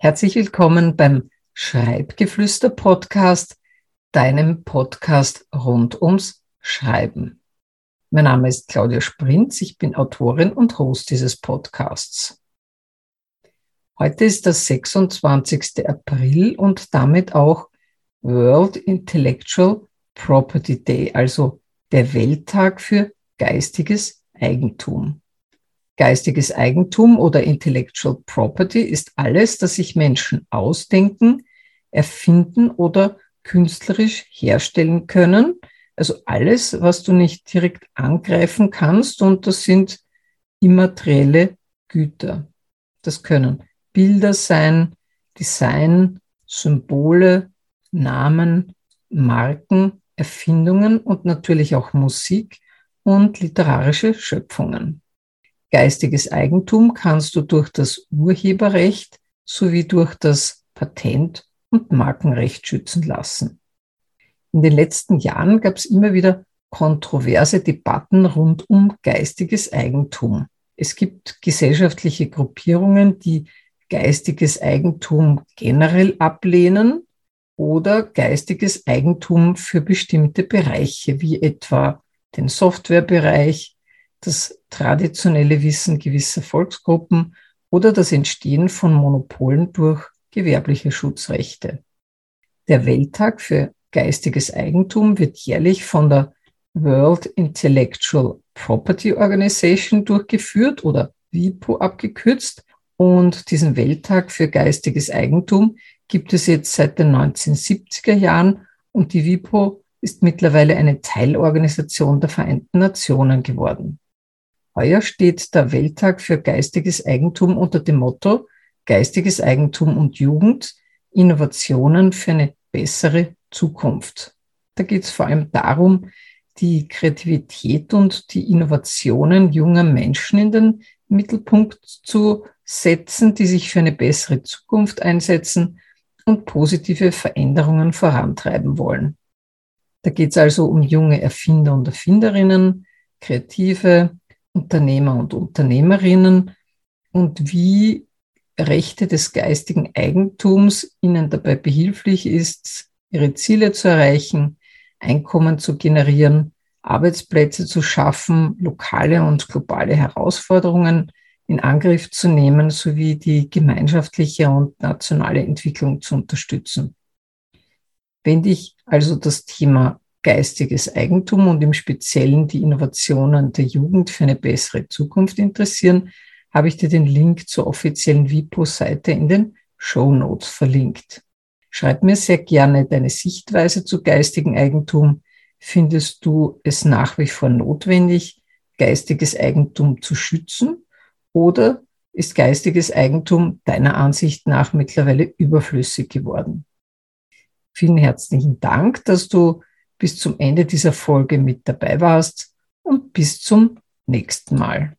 Herzlich willkommen beim Schreibgeflüster Podcast, deinem Podcast rund ums Schreiben. Mein Name ist Claudia Sprinz, ich bin Autorin und Host dieses Podcasts. Heute ist der 26. April und damit auch World Intellectual Property Day, also der Welttag für geistiges Eigentum. Geistiges Eigentum oder Intellectual Property ist alles, das sich Menschen ausdenken, erfinden oder künstlerisch herstellen können. Also alles, was du nicht direkt angreifen kannst und das sind immaterielle Güter. Das können Bilder sein, Design, Symbole, Namen, Marken, Erfindungen und natürlich auch Musik und literarische Schöpfungen. Geistiges Eigentum kannst du durch das Urheberrecht sowie durch das Patent- und Markenrecht schützen lassen. In den letzten Jahren gab es immer wieder kontroverse Debatten rund um geistiges Eigentum. Es gibt gesellschaftliche Gruppierungen, die geistiges Eigentum generell ablehnen oder geistiges Eigentum für bestimmte Bereiche, wie etwa den Softwarebereich, das traditionelle Wissen gewisser Volksgruppen oder das Entstehen von Monopolen durch gewerbliche Schutzrechte. Der Welttag für geistiges Eigentum wird jährlich von der World Intellectual Property Organization durchgeführt oder WIPO abgekürzt. Und diesen Welttag für geistiges Eigentum gibt es jetzt seit den 1970er Jahren und die WIPO ist mittlerweile eine Teilorganisation der Vereinten Nationen geworden. Heuer steht der Welttag für geistiges Eigentum unter dem Motto Geistiges Eigentum und Jugend, Innovationen für eine bessere Zukunft. Da geht es vor allem darum, die Kreativität und die Innovationen junger Menschen in den Mittelpunkt zu setzen, die sich für eine bessere Zukunft einsetzen und positive Veränderungen vorantreiben wollen. Da geht es also um junge Erfinder und Erfinderinnen, Kreative, Unternehmer und Unternehmerinnen und wie Rechte des geistigen Eigentums ihnen dabei behilflich ist, ihre Ziele zu erreichen, Einkommen zu generieren, Arbeitsplätze zu schaffen, lokale und globale Herausforderungen in Angriff zu nehmen, sowie die gemeinschaftliche und nationale Entwicklung zu unterstützen. Wenn dich also das Thema geistiges Eigentum und im Speziellen die Innovationen der Jugend für eine bessere Zukunft interessieren, habe ich dir den Link zur offiziellen WIPO-Seite in den Show Notes verlinkt. Schreib mir sehr gerne deine Sichtweise zu geistigem Eigentum. Findest du es nach wie vor notwendig, geistiges Eigentum zu schützen? Oder ist geistiges Eigentum deiner Ansicht nach mittlerweile überflüssig geworden? Vielen herzlichen Dank, dass du bis zum Ende dieser Folge mit dabei warst und bis zum nächsten Mal.